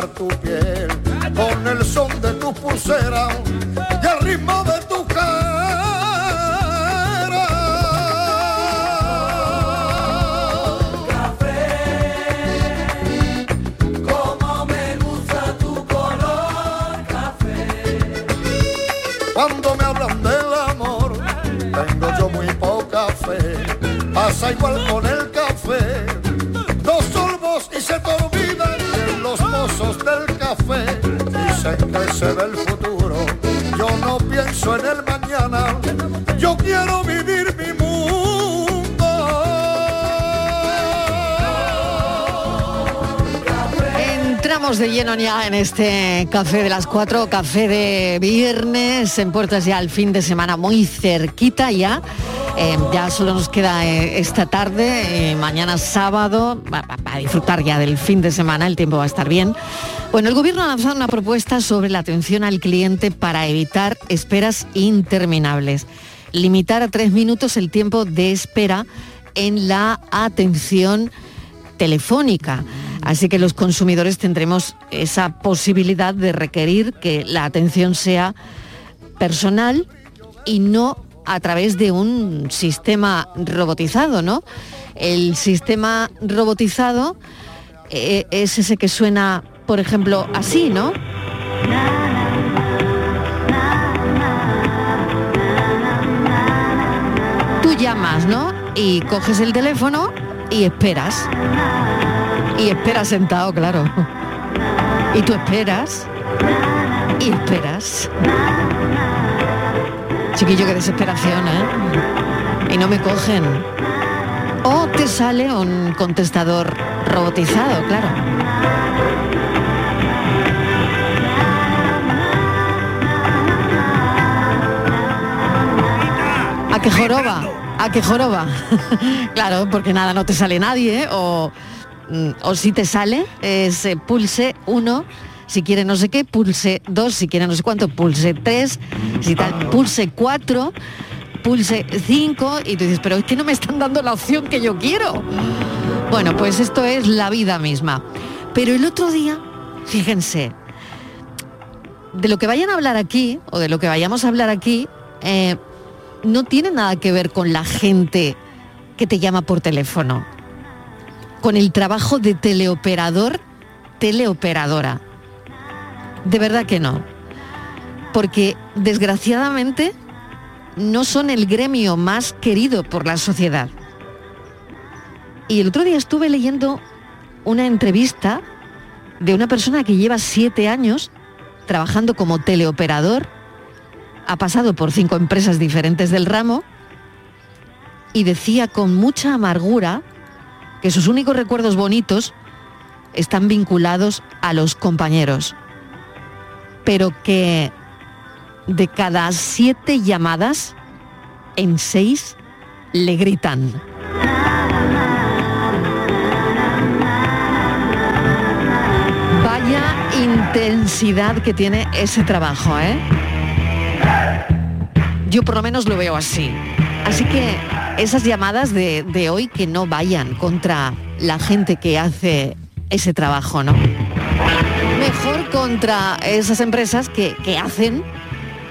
Tu piel con el son de tu pulsera y el ritmo de tu Como me gusta tu color café. Cuando me hablan del amor, tengo yo muy poca fe. Pasa igual con se futuro. Yo no pienso en el mañana. Yo quiero vivir mi Entramos de lleno ya en este café de las cuatro, café de viernes, en puertas ya al fin de semana muy cerquita ya. Eh, ya solo nos queda eh, esta tarde, eh, mañana sábado, para disfrutar ya del fin de semana, el tiempo va a estar bien. Bueno, el gobierno ha lanzado una propuesta sobre la atención al cliente para evitar esperas interminables. Limitar a tres minutos el tiempo de espera en la atención telefónica. Así que los consumidores tendremos esa posibilidad de requerir que la atención sea personal y no a través de un sistema robotizado, ¿no? El sistema robotizado eh, es ese que suena, por ejemplo, así, ¿no? Tú llamas, ¿no? Y coges el teléfono y esperas. Y esperas sentado, claro. Y tú esperas. Y esperas. Chiquillo, qué desesperación, ¿eh? Y no me cogen. O te sale un contestador robotizado, claro. ¿A qué joroba? ¿A qué joroba? claro, porque nada, no te sale nadie, ¿eh? o, mm, o si te sale, es eh, pulse 1, si quiere no sé qué, pulse 2, si quiere no sé cuánto, pulse 3, si tal, pulse 4, pulse 5, y tú dices, pero es que no me están dando la opción que yo quiero. Bueno, pues esto es la vida misma. Pero el otro día, fíjense, de lo que vayan a hablar aquí, o de lo que vayamos a hablar aquí, eh, no tiene nada que ver con la gente que te llama por teléfono, con el trabajo de teleoperador, teleoperadora. De verdad que no. Porque desgraciadamente no son el gremio más querido por la sociedad. Y el otro día estuve leyendo una entrevista de una persona que lleva siete años trabajando como teleoperador ha pasado por cinco empresas diferentes del ramo y decía con mucha amargura que sus únicos recuerdos bonitos están vinculados a los compañeros, pero que de cada siete llamadas, en seis le gritan. Vaya intensidad que tiene ese trabajo, ¿eh? Yo por lo menos lo veo así. Así que esas llamadas de, de hoy que no vayan contra la gente que hace ese trabajo, ¿no? Contra esas empresas que, que hacen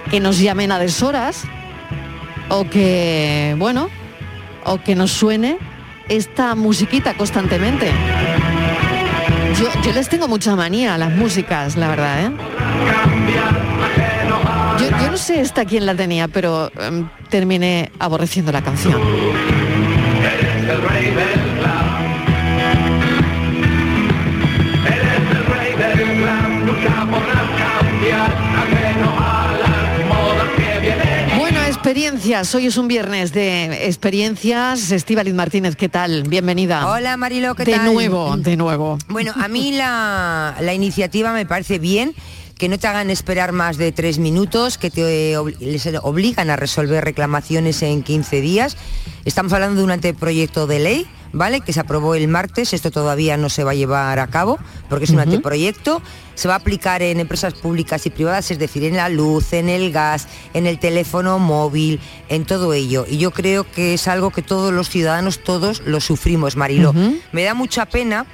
que nos llamen a deshoras o que, bueno, o que nos suene esta musiquita constantemente. Yo, yo les tengo mucha manía a las músicas, la verdad, ¿eh? Yo, yo no sé esta quién la tenía, pero em, terminé aborreciendo la canción. Experiencias. Hoy es un viernes de experiencias. Estíbaliz Martínez, ¿qué tal? Bienvenida. Hola Marilo, ¿qué de tal? nuevo, de nuevo. Bueno, a mí la, la iniciativa me parece bien que no te hagan esperar más de tres minutos, que te les obligan a resolver reclamaciones en 15 días. Estamos hablando de un anteproyecto de ley, ¿vale? Que se aprobó el martes, esto todavía no se va a llevar a cabo, porque es un anteproyecto. Se va a aplicar en empresas públicas y privadas, es decir, en la luz, en el gas, en el teléfono móvil, en todo ello. Y yo creo que es algo que todos los ciudadanos, todos lo sufrimos, Marilo. Me da mucha pena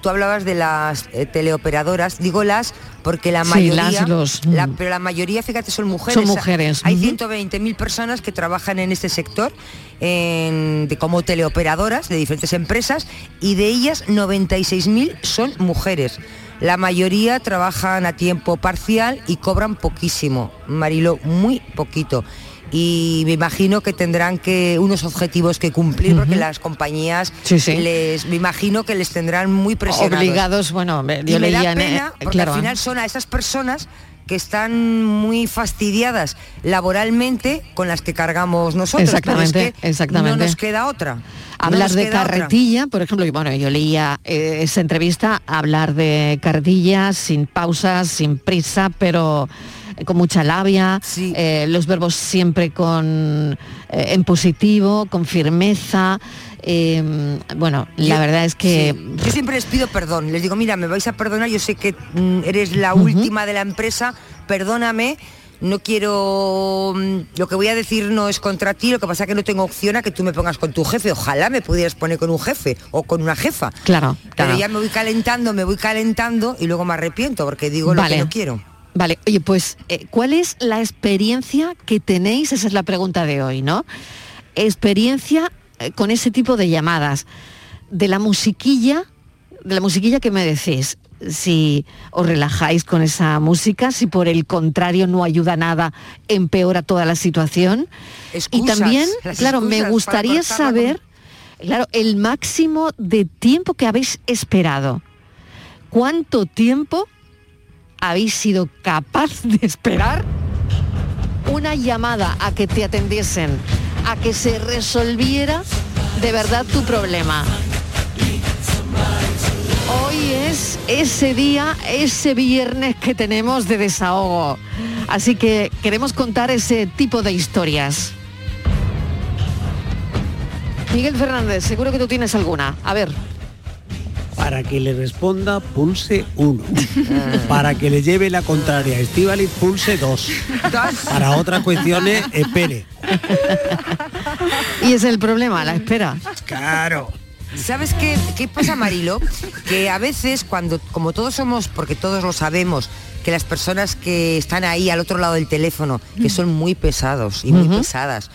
Tú hablabas de las eh, teleoperadoras, digo las porque la Sí, mayoría, las, los, la- mm. pero la mayoría, fíjate, son mujeres. Son mujeres, Hay ujú. 120.000 personas que trabajan en este sector en- de, como teleoperadoras de diferentes empresas y de ellas 96.000 son mujeres. La mayoría trabajan a tiempo parcial y cobran poquísimo, Marilo, muy poquito. Y me imagino que tendrán que unos objetivos que cumplir porque las compañías Sí, sí. les me imagino que les tendrán muy presionados. Obligados, bueno, me- yo y me da leía en, eh, pena porque claro, al final son a esas personas que están muy fastidiadas laboralmente con las que cargamos nosotros. pero es Exactamente, que exactamente. No nos queda otra. Hablar de otra. carretilla, por ejemplo, y bueno, yo leía eh, esa entrevista, hablar de carretilla sin pausas, sin prisa, pero con mucha labia, Sí. eh, los verbos siempre con eh, en positivo, con firmeza. eh, bueno, la Yo- verdad es que sí. Yo siempre les pido perdón. Les digo, mira, me vais a perdonar, yo sé que mm, eres la última de la empresa, perdóname. No quiero... mm, Lo que voy a decir no es contra ti, lo que pasa es que no tengo opción a que tú me pongas con tu jefe. Ojalá me pudieras poner con un jefe o con una jefa. Claro, Pero ya me voy calentando, me voy calentando y luego me arrepiento porque digo lo que no quiero. Vale, oye, pues, eh, ¿cuál es la experiencia que tenéis? Esa es la pregunta de hoy, ¿no? Experiencia eh, con ese tipo de llamadas. De la musiquilla, de la musiquilla que me decís, si os relajáis con esa música, si por el contrario no ayuda nada, empeora toda la situación. y también, claro, me gustaría saber, claro, el máximo de tiempo que habéis esperado. ¿Cuánto tiempo habéis sido capaz de esperar una llamada a que te atendiesen, a que se resolviera de verdad tu problema? Hoy es ese día, ese viernes que tenemos de desahogo. Así que queremos contar ese tipo de historias. Miguel Fernández, seguro que tú tienes alguna. A ver. Para que le responda, pulse 1. Para que le lleve la contraria a Estíbaliz, pulse 2. Para otras cuestiones, espere. Y ese es el problema, la espera. Claro. ¿Sabes qué, qué pasa, Marilo? Que a veces cuando, como todos somos, porque todos lo sabemos, que las personas que están ahí al otro lado del teléfono, que son muy pesados y muy pesadas,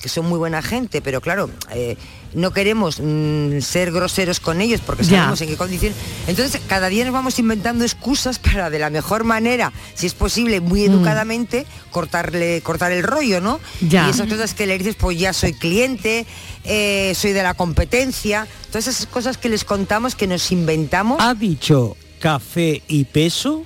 que son muy buena gente, pero claro, eh, no queremos mm, ser groseros con ellos porque Ya. sabemos en qué condición. Entonces, cada día nos vamos inventando excusas para de la mejor manera, si es posible, muy educadamente, cortarle, cortar el rollo, ¿no? Ya. Y esas cosas que le dices, pues ya soy cliente, eh, soy de la competencia, todas esas cosas que les contamos que nos inventamos, ¿Ha dicho café y peso?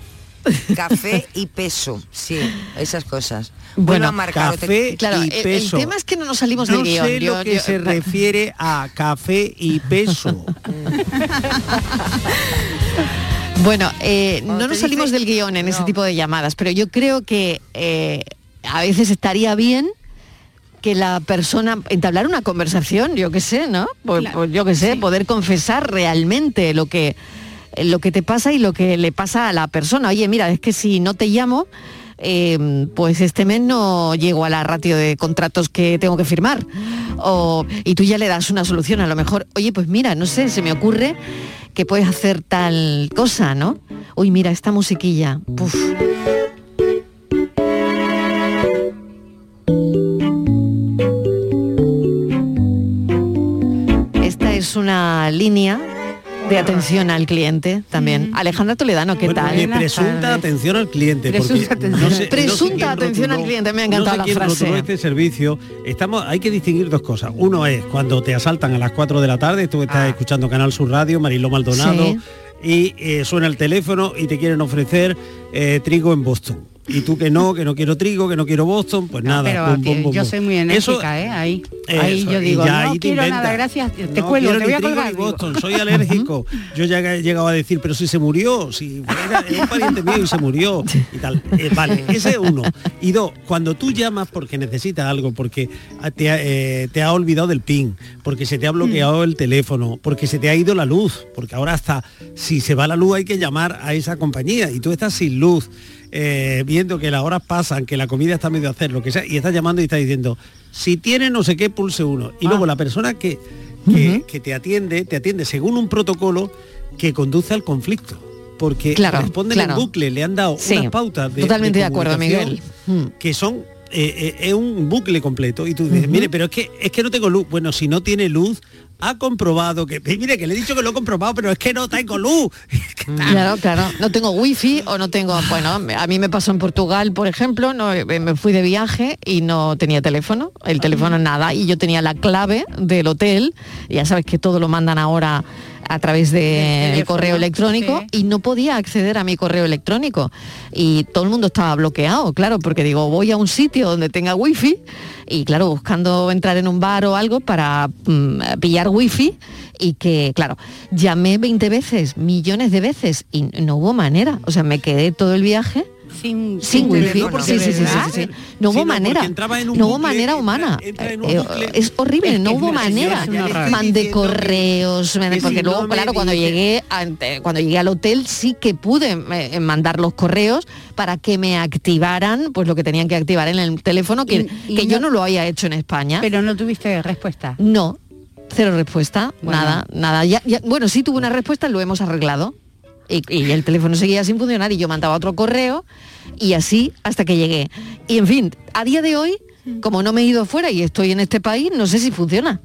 Café y peso, sí, esas cosas. Bueno, a marcar Café Claro, y el, tema es que no nos salimos no del guion. sé lo Yo- que yo- se refiere a café y peso. Bueno, eh, no nos salimos del guion en ese tipo de llamadas, pero yo creo que eh, a veces estaría bien que la persona entablar una conversación, yo qué sé, ¿no? Pues, pues yo qué sé, poder confesar realmente lo que lo que te pasa y lo que le pasa a la persona. Oye, mira, es que si no te llamo, eh, pues este mes no llego a la ratio de contratos que tengo que firmar. O- y tú ya le das una solución, a lo mejor, oye, pues mira, no sé, se me ocurre que puedes hacer tal cosa, ¿no? Uy, mira, esta musiquilla. Esta es una línea de atención al cliente también. Alejandra Toledano, ¿qué Bueno, tal? de presunta atención al cliente. Presunta atención. no sé- no sé Presunta quién atención al cliente, me ha encantado no sé la frase. este servicio. Estamos, hay que distinguir dos cosas. Uno es cuando te asaltan a las 4 de la tarde, tú estás Ah. escuchando Canal Sur Radio, Mariló Maldonado, Sí. y eh, suena el teléfono y te quieren ofrecer eh, trigo en Boston. Y tú que no, que no quiero trigo, que no quiero Boston, pues nada. pero pum, tío, pum, pum, yo soy muy Eso- enérgica, ¿eh? Ahí, ahí eso, yo digo, no ahí quiero nada, gracias, te No cuelgo, te voy ni a colgar. Boston, soy alérgico. Yo ya he llegado a decir, pero si se murió, si era un pariente mío y se murió y tal. Eh, vale, ese es uno. Y dos, cuando tú llamas porque necesitas algo, porque te, ha- eh, te ha olvidado del PIN, porque se te ha bloqueado el teléfono, porque se te ha ido la luz, porque ahora hasta si se va la luz hay que llamar a esa compañía y tú estás sin luz. Eh, viendo que las horas pasan, que la comida está medio a hacer, lo que sea, y estás llamando y estás diciendo, si tiene no sé qué, pulse uno. Y luego la persona que, que, que te atiende, te atiende según un protocolo que conduce al conflicto. Porque Claro, responden claro. en bucle, le han dado Sí, unas pautas de totalmente de acuerdo, Miguel. Mm. Que son eh, eh, es un bucle completo y tú dices, mire, pero es que es que no tengo luz. Bueno, si no tiene luz, ha comprobado que, mire, que le he dicho que lo he comprobado, pero es que no tengo luz. Claro, claro. No tengo wifi o no tengo, bueno, a mí me pasó en Portugal, por ejemplo, no, eh, me fui de viaje y no tenía teléfono, el teléfono nada, y yo tenía la clave del hotel, ya sabes que todo lo mandan ahora a través Del teléfono, correo electrónico sí. y no podía acceder a mi correo electrónico y todo el mundo estaba bloqueado, claro, porque digo, voy a un sitio donde tenga wifi y claro, buscando entrar en un bar o algo para mm, pillar wifi y que, claro, llamé 20 veces, millones de veces y no hubo manera, o sea, me quedé todo el viaje Sin, sin wifi. teléfono, Sí, sí, sí, sí, ¿verdad? sí, sí. No hubo manera. No hubo manera humana. entra en un Eh, es horrible, no hubo manera. Mandé correos, porque si luego, claro, cuando llegué, cuando llegué al hotel sí que pude eh, mandar los correos para que me activaran pues lo que tenían que activar en el teléfono, que, Y- y que yo no- no lo había hecho en España. Pero no tuviste respuesta. No, cero respuesta, Bueno. nada, nada. Ya, ya- bueno, sí tuve una respuesta, lo hemos arreglado. Y, y el teléfono seguía sin funcionar y yo mandaba otro correo y así hasta que llegué. Y en fin, a día de hoy, como no me he ido fuera y estoy en este país, no sé si funciona.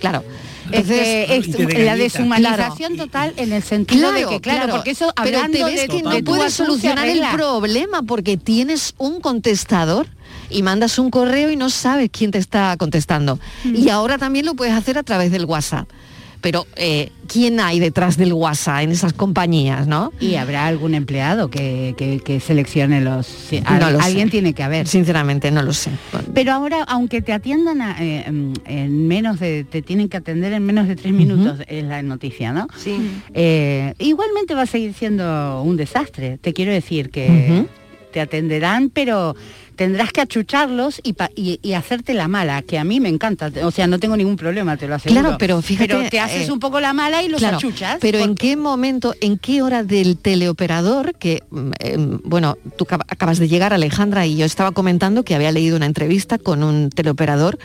Claro. Es Entonces, que es y te la deshumanización total en el sentido de que, claro, porque eso pero hablando te ves de, que de no puedes solucionar el problema porque tienes un contestador y mandas un correo y no sabes quién te está contestando. Mm. Y ahora también lo puedes hacer a través del WhatsApp. Pero eh, ¿quién hay detrás del WhatsApp en esas compañías, no? Y habrá algún empleado que, que- que seleccione los... sí, al- No lo sé. alguien tiene que haber. Sinceramente, no lo sé. Pero ahora, aunque te atiendan a, eh, mm, en menos de, te tienen que atender en menos de tres minutos, es la noticia, ¿no? Sí. Eh, igualmente va a seguir siendo un desastre. Te quiero decir que te atenderán, pero tendrás que achucharlos y, pa- y- y hacerte la mala, que a mí me encanta. O sea, no tengo ningún problema, te lo aseguro. Claro, pero fíjate, Pero te haces eh, un poco la mala y los Claro, achuchas. Pero en qué momento, en qué hora del teleoperador, que, mm, em, bueno, tú acab- acabas de llegar, Alejandra, y yo estaba comentando que había leído una entrevista con un teleoperador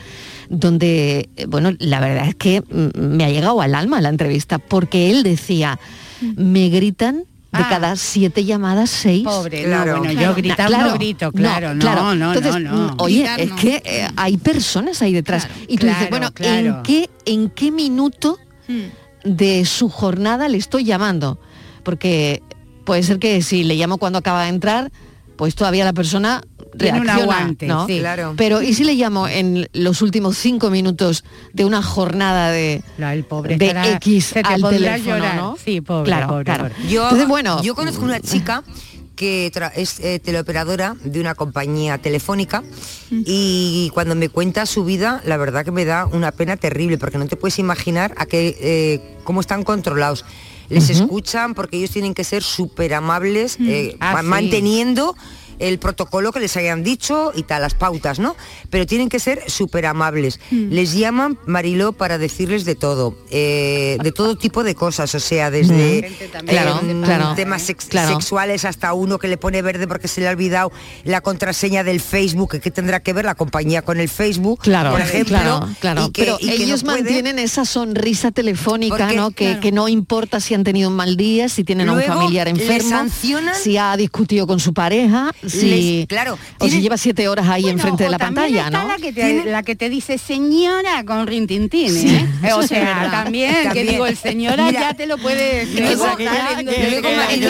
donde, eh, bueno, la verdad es que mm, me ha llegado al alma la entrevista, porque él decía, me gritan de Ah. cada siete llamadas, seis. Pobre, Claro. no, bueno, Claro, yo gritar claro, no grito, claro, no, no, no, Entonces, no. mm, Oye, Gritar es no. que eh, hay personas ahí detrás. y tú dices, claro, bueno, claro. ¿en qué, en qué minuto de su jornada le estoy llamando? Porque puede ser que si le llamo cuando acaba de entrar, pues todavía la persona Tiene un reacciona, aguante, ¿no? sí. Claro. Pero ¿y si le llamo en los últimos cinco minutos de una jornada de, No, el pobre de estará- X se te al teléfono, llorar. ¿no? Sí, pobre, claro, pobre, claro. pobre. Yo, Entonces, bueno, yo conozco una chica que es eh, teleoperadora de una compañía telefónica y cuando me cuenta su vida, la verdad que me da una pena terrible porque no te puedes imaginar a qué, eh, cómo están controlados. Les escuchan porque ellos tienen que ser súper amables, eh, Ah, sí. manteniendo el protocolo que les hayan dicho y tal, las pautas, ¿no? Pero tienen que ser súper amables. Les llaman Mariló para decirles de todo, eh, de todo tipo de cosas, o sea, desde también Claro, eh, claro. temas sex- Claro. sexuales hasta uno que le pone verde porque se le ha olvidado la contraseña del Facebook, que tendrá que ver la compañía con el Facebook, Claro, por ejemplo, claro, claro. y que- Pero y que no ellos puede- mantienen esa sonrisa telefónica, Porque, ¿no? Que, claro. que no importa si han tenido un mal día, si tienen a un familiar enfermo, si ha discutido con su pareja, si, Les- claro, o si tienen- lleva siete horas ahí Bueno, enfrente de la pantalla, está ¿no? La que, te, Tienen- la que te dice señora con rintintín, Sí, ¿eh? eso O es sea, también, que digo, el señora Mira, ya te lo puede decir. luego- Esa que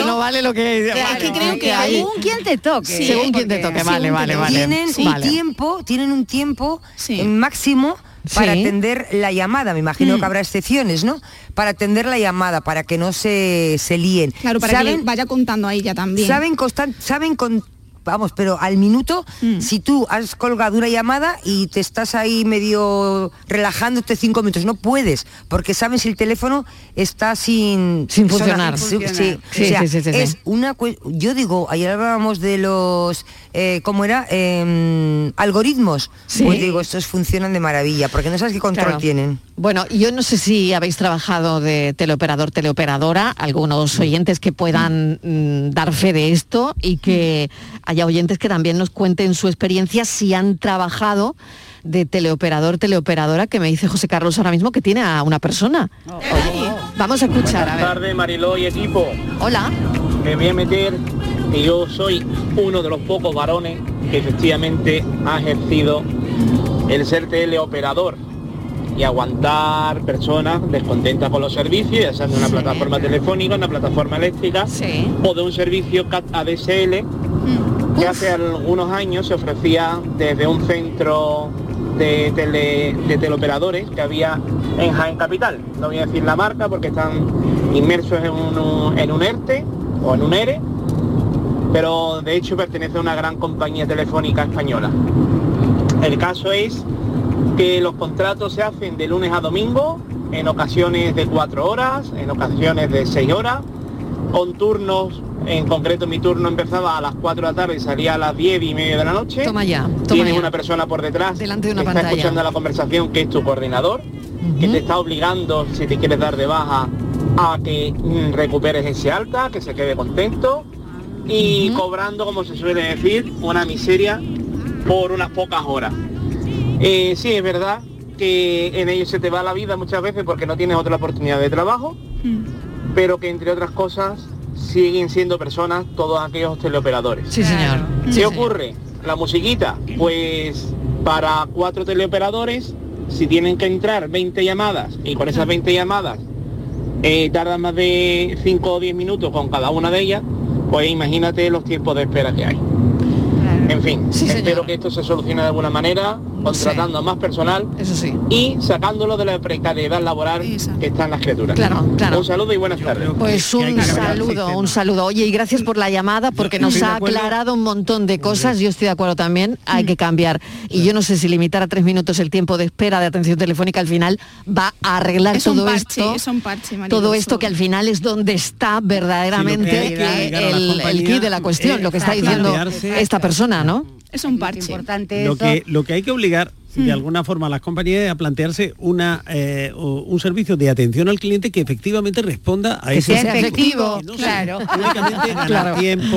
no vale lo que... Claro, vale, que creo que hay. Según quien te toque. Sí, ¿eh? según quien te toque, vale, vale, vale. tienen un tiempo, tienen un tiempo eh, máximo para Sí. atender la llamada. Me imagino Mm. que habrá excepciones, ¿no? Para atender la llamada, para que no se, se líen. Claro, para que vaya contando ahí ya también. saben constan- saben con vamos, pero al minuto, si tú has colgado una llamada y te estás ahí medio relajándote cinco minutos, no puedes, porque sabes si el teléfono está sin... Sin funcionar. Sí, sí, Sí, o sea, sí, sí, sí, sí. es una yo digo, ayer hablábamos de los, eh, ¿cómo era? Em, algoritmos. Pues digo, estos funcionan de maravilla, porque no sabes qué control Claro. tienen. Bueno, yo no sé si habéis trabajado de teleoperador, teleoperadora, algunos oyentes que puedan mm, dar fe de esto y que haya oyentes que también nos cuenten su experiencia si han trabajado de teleoperador, teleoperadora, que me dice José Carlos ahora mismo que tiene a una persona. Oye, vamos a escuchar, a Buenas tardes, Mariló y equipo. Hola. Me voy a meter que yo soy uno de los pocos varones que efectivamente ha ejercido el ser teleoperador y aguantar personas descontentas con los servicios, ya sea de una plataforma telefónica, una plataforma eléctrica o de un servicio CAT ADSL que hace algunos años se ofrecía desde un centro de, tele- de teleoperadores que había en Jaén Capital. No voy a decir la marca porque están inmersos en un, en un ERTE o en un ERE, pero de hecho pertenece a una gran compañía telefónica española. El caso es que los contratos se hacen de lunes a domingo, en ocasiones de cuatro horas, en ocasiones de seis horas, con turnos, en concreto mi turno empezaba a las 4 de la tarde y salía a las 10 y media de la noche. Toma ya, toma Tienes ya. una persona por detrás Delante de una que pantalla. está escuchando la conversación que es tu coordinador, que te está obligando, si te quieres dar de baja, a que mm, recuperes ese alta, que se quede contento y cobrando, como se suele decir, una miseria por unas pocas horas. Eh, sí, es verdad que en ello se te va la vida muchas veces porque no tienes otra oportunidad de trabajo, pero que entre otras cosas siguen siendo personas todos aquellos teleoperadores. Sí, señor. ¿Qué Sí, ocurre? La musiquita, pues para cuatro teleoperadores, si tienen que entrar 20 llamadas y con esas 20 llamadas eh, tardan más de 5 o 10 minutos con cada una de ellas, pues imagínate los tiempos de espera que hay. En fin, espero que esto se solucione de alguna manera, contratando a más personal y sacándolo de la precariedad laboral que está en las criaturas. Claro, claro. Un saludo y buenas tardes. Pues un saludo, un saludo. Oye, y gracias por la llamada porque nos ha aclarado un montón de cosas. Yo estoy de acuerdo también, hay que cambiar. Y yo no sé si limitar a tres minutos el tiempo de espera de atención telefónica al final va a arreglar Es un todo parche, esto. es un parche, todo esto eso. que al final es donde está verdaderamente Sí, que que el, el kit de la cuestión, es lo que está diciendo esta persona, ¿no? Es un parche. Importante Lo eso. que, lo que hay que obligar de alguna forma a las compañías es a plantearse una, eh, un servicio de atención al cliente que efectivamente responda a Que ese sea efectivo, Que no claro. sea únicamente ganar Claro. tiempo,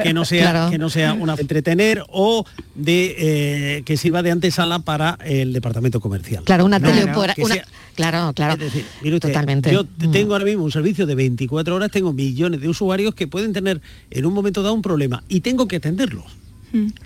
que no sea, Claro. que no sea una entretener o de eh, que sirva de antesala para el departamento comercial. Claro, una No, que una- sea- Claro, claro. es decir, mire usted, Totalmente. Yo Mm. tengo ahora mismo un servicio de 24 horas, tengo millones de usuarios que pueden tener en un momento dado un problema y tengo que atenderlos.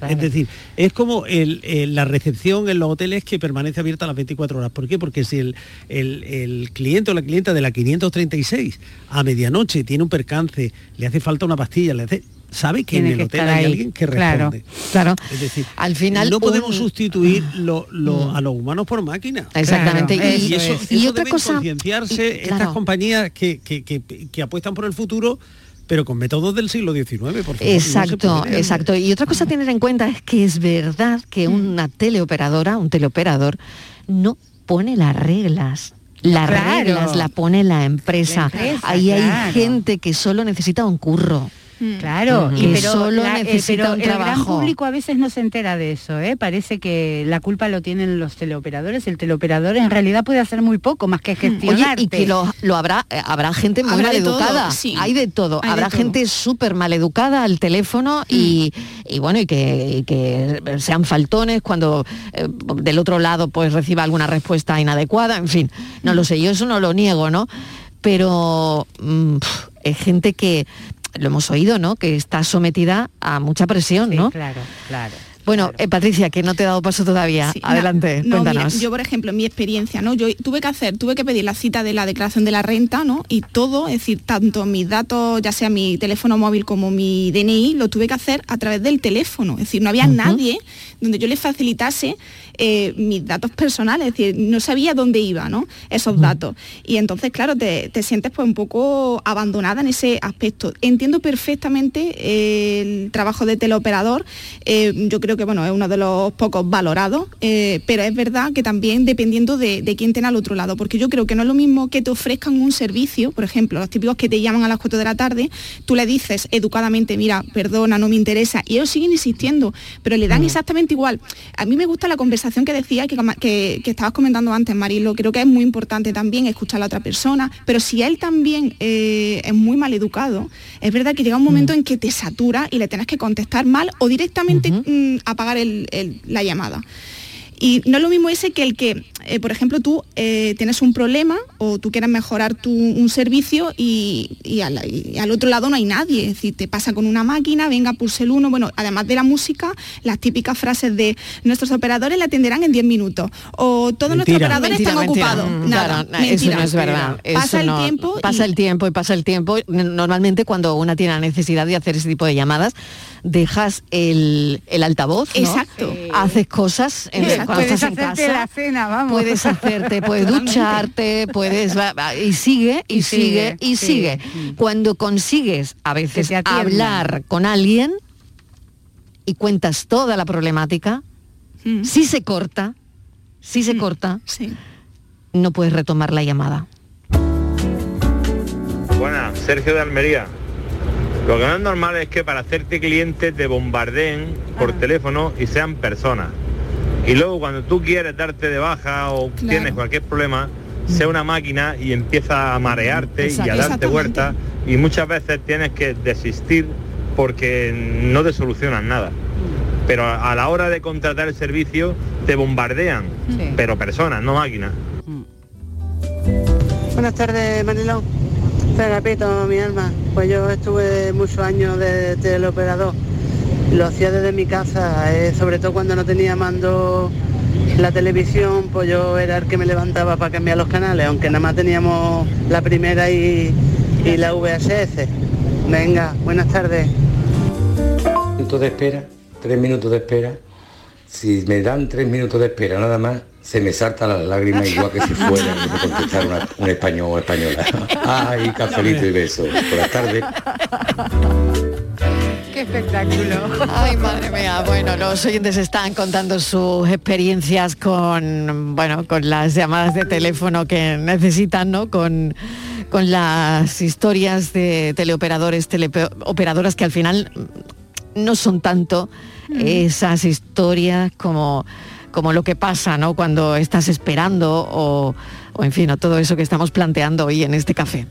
Es decir, es como el- el- la recepción en los hoteles que permanece abierta las 24 horas. ¿Por qué? Porque si el, el- el cliente o la clienta de la 536 a medianoche tiene un percance, le hace falta una pastilla, le hace, sabe que Tiene en el que hotel hay ahí. alguien que responde. Claro. Es decir, Al final no podemos un- sustituir lo- lo- a los humanos por máquinas. Exactamente. Claro, y, Y eso, y eso otra deben cosa. concienciarse y- estas compañías que, que- que- que apuestan por el futuro, pero con métodos del siglo XIX, por favor. Exacto, puede. exacto. Y otra cosa a tener en cuenta es que es verdad que una teleoperadora, un teleoperador, no pone las reglas. Las Claro. reglas la pone la empresa. La empresa, Ahí hay gente que solo necesita un curro. Claro, Ujú. y pero, solo la- eh, necesita pero un el gran público a veces no se entera de eso, ¿eh? Parece que la culpa lo tienen los teleoperadores. El teleoperador en realidad puede hacer muy poco más que Oye, gestionarte. y que lo, lo habrá, eh, habrá gente muy maleducada. todo, sí. Hay de todo. Hay de habrá todo. gente súper maleducada al teléfono y, y bueno, y que, y que sean faltones cuando eh, del otro lado pues reciba alguna respuesta inadecuada. En fin, no lo sé, yo eso no lo niego, ¿no? Pero mm, es gente que, lo hemos oído, ¿no? Que está sometida a mucha presión, Sí, ¿no? Claro, claro. Bueno, eh, Patricia, que no te he dado paso todavía. Sí, Adelante, no, mira, yo, por ejemplo, en mi experiencia, ¿no? Yo tuve que hacer, tuve que pedir la cita de la declaración de la renta, ¿no? Y todo, es decir, tanto mis datos, ya sea mi teléfono móvil como mi DNI, lo tuve que hacer a través del teléfono. Es decir, no había nadie donde yo le facilitase eh, mis datos personales, es decir, no sabía dónde iba, ¿no? Esos datos. Y entonces, claro, te, te sientes pues un poco abandonada en ese aspecto. Entiendo perfectamente eh, el trabajo de teleoperador, eh, yo creo que bueno, es uno de los pocos valorados, eh, pero es verdad que también dependiendo de, de quién tenga al otro lado, porque yo creo que no es lo mismo que te ofrezcan un servicio, por ejemplo, los típicos que te llaman a las 4 de la tarde, tú le dices educadamente, mira, perdona, no me interesa, y ellos siguen insistiendo, pero le dan exactamente igual. A mí me gusta la conversación que decía, que, que, que estabas comentando antes, Marilo, creo que es muy importante también escuchar a la otra persona, pero si él también eh, es muy mal educado, es verdad que llega un momento en que te satura y le tienes que contestar mal o directamente mm, apagar el- el- la llamada. Y no es lo mismo ese que el que, eh, por ejemplo, tú eh, tienes un problema o tú quieres mejorar tu, un servicio y, y al, y al otro lado no hay nadie. Es decir, te pasa con una máquina, venga, pulse el uno. Bueno, además de la música, las típicas frases de nuestros operadores la atenderán en 10 minutos. O todos nuestros Mentira. operadores Mentira, están mentira. ocupados. Mm, Nada, claro, eso mentira. no es verdad. Pasa el no- tiempo Pasa y- el tiempo y pasa el tiempo. Normalmente cuando una tiene la necesidad de hacer ese tipo de llamadas, dejas el, el altavoz, ¿no? Exacto. Haces cosas en- Exacto. cuando Puedes estás en hacerte casa. la cena, vamos. Puedes hacerte, puedes ducharte, puedes va- va- y sigue y, Y sigue, sigue, y sí. sigue. Cuando consigues a veces hablar con alguien y cuentas toda la problemática, si se corta, si se corta, no puedes retomar la llamada. Buenas, Sergio de Almería. Lo que no es normal es que para hacerte cliente te bombardeen por teléfono y sean personas. Y luego cuando tú quieres darte de baja o Claro. tienes cualquier problema, sea una máquina y empieza a marearte y a darte vueltas y muchas veces tienes que desistir porque no te solucionan nada. Pero a la hora de contratar el servicio te bombardean, Sí. pero personas, no máquinas. Buenas tardes, Marilón. Soy Agapito, mi alma. Pues yo estuve muchos años de teleoperador. Lo hacía desde mi casa, eh, sobre todo cuando no tenía mando la televisión, pues yo era el que me levantaba para cambiar los canales, aunque nada más teníamos la primera y, y la VHS. Venga, buenas tardes. minutos de espera, tres minutos de espera. Si me dan tres minutos de espera nada más, se me salta la lágrima igual que si fuera me una- un español o española. Ay, cafelito y beso. Buenas tardes. Qué espectáculo. Ay, madre mía. Bueno, los oyentes están contando sus experiencias con, bueno, con las llamadas de teléfono que necesitan, ¿no? Con, con las historias de teleoperadores, teleoperadoras que al final no son tanto esas historias como, como lo que pasa, ¿no? Cuando estás esperando o, o, en fin, o todo eso que estamos planteando hoy en este café.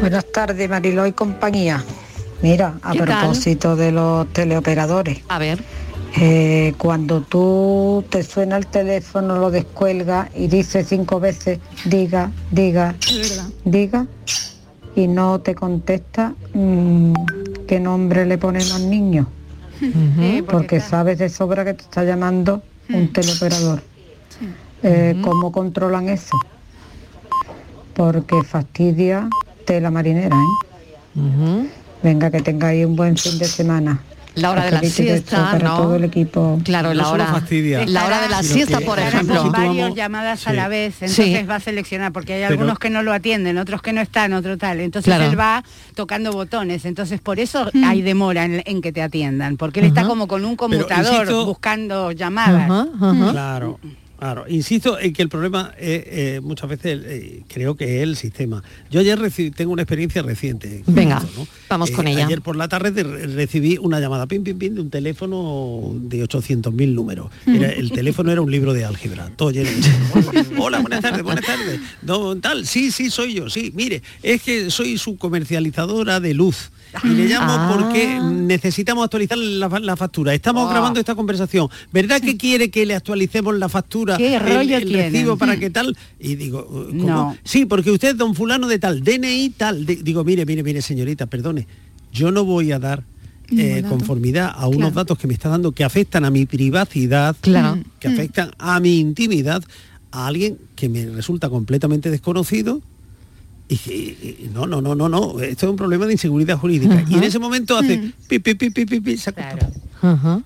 Buenas tardes, Mariló y compañía. Mira, a propósito de los teleoperadores. A ver. Eh, cuando tú te suena el teléfono, lo descuelgas y dices cinco veces, diga, diga, diga, y no te contesta mm, qué nombre le ponen porque sabes de sobra que te está llamando un teleoperador. Eh, ¿Cómo controlan eso? Porque fastidia tela marinera, ¿eh? Venga, que tengáis un buen fin de semana. La hora de la siesta, para ¿no? todo el equipo. Claro, la hora, la hora de la siesta, por ejemplo. varias llamadas a la vez, entonces Sí. va a seleccionar, porque hay Pero- algunos que no lo atienden, otros que no están, otro tal. Entonces Claro. él va tocando botones, entonces por eso hay demora en, en que te atiendan, porque él está como con un conmutador insisto- buscando llamadas. Claro. Claro, insisto en que el problema es, eh, muchas veces eh, creo que es el sistema. Yo ayer tengo una experiencia reciente. Venga, esto, ¿no? vamos Eh, con ella. Ayer por la tarde de- recibí una llamada pim pim pim de un teléfono de 800.000 números. Era- el teléfono era un libro de álgebra, todo lleno de Hola, buenas tardes, buenas tardes. No, tal, sí, sí, soy yo, sí. Mire, es que soy su comercializadora de luz. Y le llamo Ah. porque necesitamos actualizar la, fa- la factura. Estamos Oh. grabando esta conversación. ¿Verdad que quiere que le actualicemos la factura? ¿Qué el- rollo el, recibo para Mm. qué tal? Y digo, ¿cómo? No. Sí, porque usted don fulano de tal, DNI tal. De- digo, mire, mire, mire, señorita, perdone. Yo no voy a dar eh, conformidad a unos Claro. datos que me está dando que afectan a mi privacidad, Claro. que afectan a mi intimidad, a alguien que me resulta completamente desconocido Y, y- y no, no, no, no, no, esto es un problema de inseguridad jurídica. Y en ese momento hace Mm. pi, pi, pi, pi, pi, pi, se.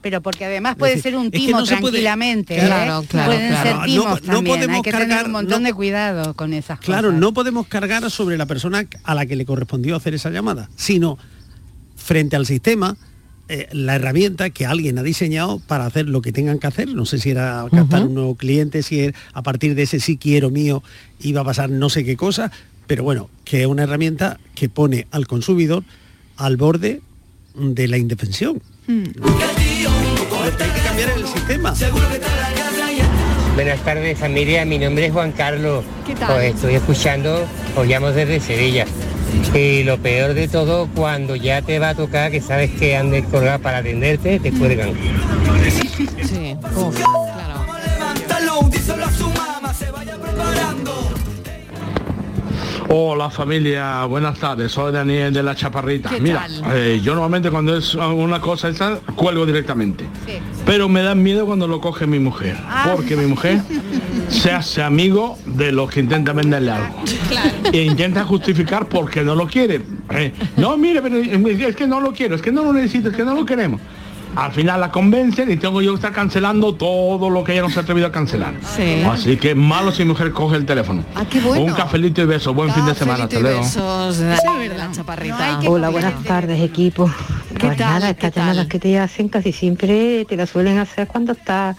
Pero porque además puede decir, ser un es que timo no se puede- tranquilamente. ¿eh? Claro, claro, Pueden claro. ser No, timos no también. podemos Hay que tener cargar- un montón no- de cuidado con esas Claro, cosas. no podemos cargar sobre la persona a la que le correspondió hacer esa llamada, sino frente al sistema, eh, la herramienta que alguien ha diseñado para hacer lo que tengan que hacer. No sé si era captar un nuevo cliente, si era- a partir de ese sí quiero mío iba a pasar no sé qué cosa, pero bueno, que es una herramienta que pone al consumidor al borde de la indefensión. Hay que cambiar el sistema. Buenas tardes familia, mi nombre es Juan Carlos. ¿Qué tal? Os estoy escuchando, os llamo desde Sevilla. Y lo peor de todo, cuando ya te va a tocar, que sabes que han de colgar para atenderte, te cuelgan. Sí, claro. Hola familia, buenas tardes, soy Daniel de la Chaparrita. ¿Qué Mira, tal? eh, yo normalmente cuando es una cosa esa, cuelgo directamente. Pero me da miedo cuando lo coge mi mujer, Ah. porque mi mujer se hace amigo de los que intentan venderle algo. E intenta justificar por qué no lo quiere. Eh, no, mire, pero es que no lo quiero, es que no lo necesito, es que no lo queremos. Al final la convencen y tengo yo que estar cancelando todo lo que ella no se ha atrevido a cancelar. Sí. Así que malo si mujer coge el teléfono. Ah, qué bueno. Un cafelito y beso. Buen fin de semana. Besos, la chaparrita. Hola, buenas tardes equipo. Pues tal? nada, estas ¿Qué llamadas que te hacen casi siempre te las suelen hacer cuando estás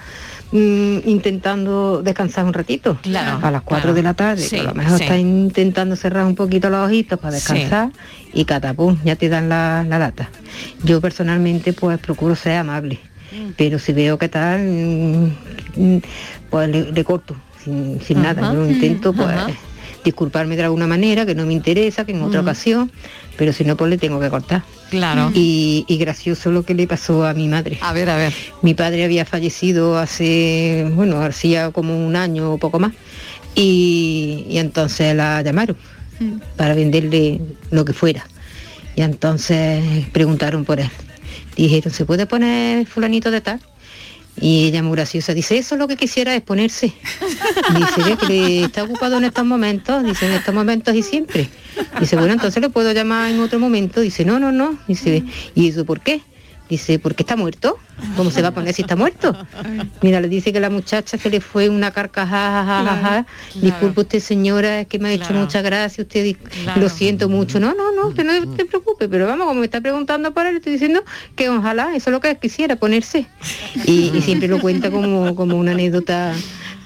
mm, intentando descansar un ratito. Claro, A las 4 claro. de la tarde, Sí, que a lo mejor sí. estás intentando cerrar un poquito los ojitos para Sí. descansar y catapum, ya te dan la, la data. Yo personalmente pues procuro ser amable, Mm. pero si veo que tal, mm, pues le, le corto, sin, sin nada. Yo intento pues disculparme de alguna manera, que no me interesa, que en otra ocasión, pero si no, pues le tengo que cortar. Claro. Y, y gracioso lo que le pasó a mi madre. A ver, a ver. Mi padre había fallecido hace, bueno, hacía como un año o poco más. Y, y entonces la llamaron para venderle lo que fuera. Y entonces preguntaron por él. Dijeron, ¿se puede poner fulanito de tal? Y ella muy graciosa dice, eso es lo que quisiera es ponerse. Dice "Ve que está ocupado en estos momentos, dice en estos momentos y siempre. Dice, bueno, entonces le puedo llamar en otro momento. Dice, no, no, no. Dice, ¿y eso por qué? Dice, porque está muerto. ¿Cómo se va a poner si está muerto? Mira, le dice que la muchacha se le fue una carcajada. ja, ja, ja. Disculpe usted, señora, es que me ha hecho mucha gracia. Usted Claro. lo siento mucho. No, no, no, usted no te preocupe. Pero vamos, como me está preguntando por él, le estoy diciendo que ojalá, eso es lo que quisiera, ponerse. Y, y siempre lo cuenta como, como una anécdota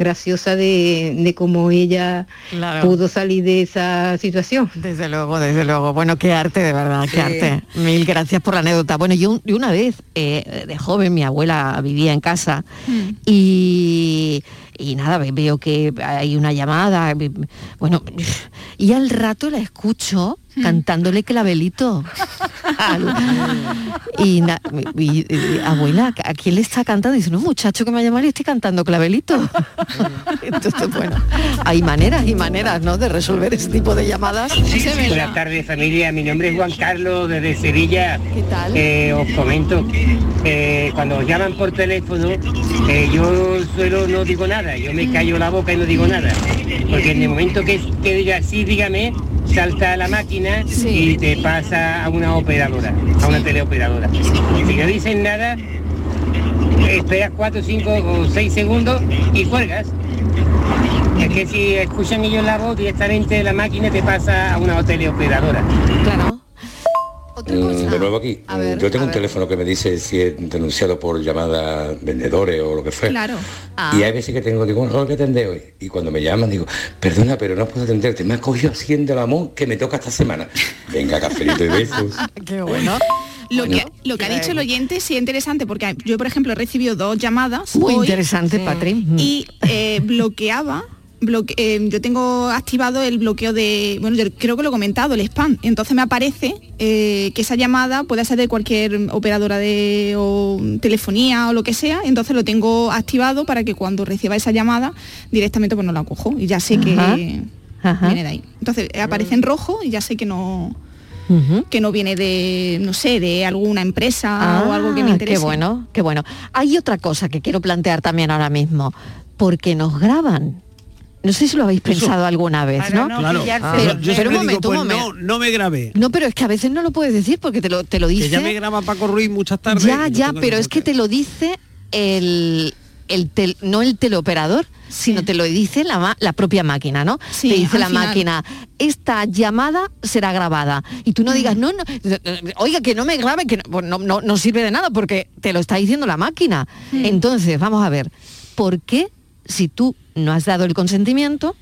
graciosa de, de cómo ella Claro. pudo salir de esa situación. Desde luego, desde luego. Bueno, qué arte, de verdad, qué arte. Mil gracias por la anécdota. Bueno, yo, yo una vez, eh, de joven, mi abuela vivía en casa y, y nada, ve- veo que hay una llamada, bueno, y al rato la escucho cantándole clavelito. Y, na- y- y, abuela, ¿a quién le está cantando? Y dice, no, muchacho que me ha llamado y estoy cantando clavelito. Entonces, bueno, hay maneras y maneras, ¿no?, de resolver ese tipo de llamadas. Buenas tardes familia, mi nombre es Juan Carlos desde Sevilla. ¿Qué tal? Eh, os comento, eh, cuando os llaman por teléfono, eh, yo suelo no digo nada, yo me callo la boca y no digo nada. Porque en el momento que, que diga sí, dígame, salta a la máquina y te pasa a una operadora, a una teleoperadora. Y si no dicen nada, esperas 4, 5 o 6 segundos y cuelgas. Es que si escuchan ellos la voz directamente la máquina te pasa a una teleoperadora. Claro. Mm, De nuevo aquí. Ver, Yo tengo un ver. teléfono que me dice si es denunciado por llamada vendedores o lo que fuera. Claro. Ah. Y hay veces que tengo, digo, no, que atender hoy. Y cuando me llaman digo, perdona, pero no puedo atenderte. Me ha cogido haciendo el amor que me toca esta semana. Venga, cafelito y besos. Qué bueno. Lo que, lo que ha dicho el oyente sí es interesante porque yo, por ejemplo, he recibido dos llamadas. Muy hoy interesante, Patri. Y eh, bloqueaba. Bloque- eh, yo tengo activado el bloqueo de, bueno, yo creo que lo he comentado, el spam. Entonces me aparece eh, que esa llamada puede ser de cualquier operadora de o telefonía o lo que sea. Entonces lo tengo activado para que cuando reciba esa llamada directamente pues no la cojo y ya sé que Ajá. Viene de ahí. Entonces aparece en rojo y ya sé que no que no viene de, no sé, de alguna empresa o algo que me Ah, interese. Qué bueno, qué bueno. Hay otra cosa que quiero plantear también ahora mismo, porque nos graban. No sé si lo habéis pensado alguna vez, ¿no? no Claro. Pero, un dedos. momento, un Pues momento. no, no me grabé. No, pero es que a veces no lo puedes decir porque te lo, te lo dice. Que ya me graba Paco Ruiz muchas tardes. Ya, ya, pero es que te lo dice el, el tel- no el teleoperador, sino te lo dice la, la propia máquina, ¿no? Sí, te dice la final. máquina, esta llamada será grabada. Y tú no digas, no, no, oiga, que no me grabe, que no, pues no, no- no sirve de nada porque te lo está diciendo la máquina. Entonces, vamos a ver, ¿por qué si tú no has dado el consentimiento,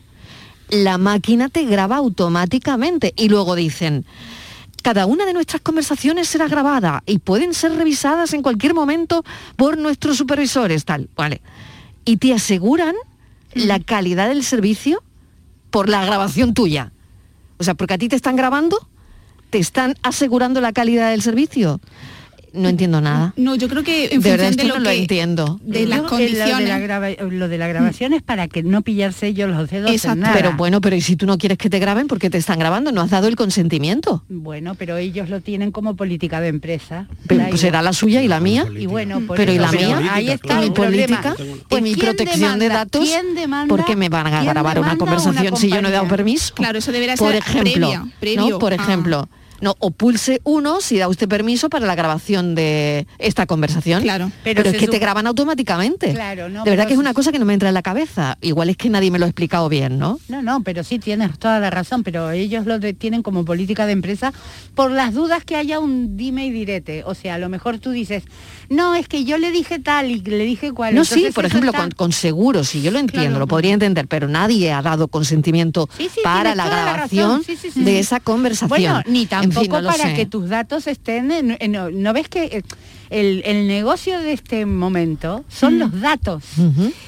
la máquina te graba automáticamente? Y luego dicen, cada una de nuestras conversaciones será grabada y pueden ser revisadas en cualquier momento por nuestros supervisores, tal, vale. Y te aseguran la calidad del servicio por la grabación tuya. O sea, porque a ti te están grabando, te están asegurando la calidad del servicio. No entiendo nada. No, yo creo que en de función de esto lo no lo entiendo. de las Yo, condiciones. Lo de la, grava- lo de la grabación es para que no pillarse ellos los dedos en Exacto. nada. Pero bueno, pero ¿y si tú no quieres que te graben porque te están grabando? No has dado el consentimiento. Bueno, pero ellos lo tienen como política de empresa. Pero, pues será la suya y la mía. Y bueno, por pero y la mía, ahí está mi política, Pues y mi ¿quién protección de datos, ¿Quién demanda? ¿por qué me van a ¿Quién grabar una conversación si yo no he dado permiso? Claro, eso debería Por ser ejemplo, previa, ¿no? previo Por a- ejemplo, no, o pulse uno si da usted permiso para la grabación de esta conversación. Claro. Pero, Pero es que te graban automáticamente. Claro, no, de verdad que es una cosa que no me entra en la cabeza. Igual es que nadie me lo ha explicado bien, ¿no? No, no, pero sí tienes toda la razón, pero ellos lo tienen como política de empresa por las dudas que haya un dime y direte. O sea, a lo mejor tú dices, no, es que yo le dije tal y le dije cual. No, sí, por ejemplo, está- con, con seguros, si yo lo entiendo, lo podría entender, pero nadie ha dado consentimiento Sí, sí, para la grabación sí, sí, sí, de sí. esa conversación. Bueno, ni En tampoco fin, no para sé. que tus datos estén en... en- no, ¿no ves que el, el negocio de este momento son los datos?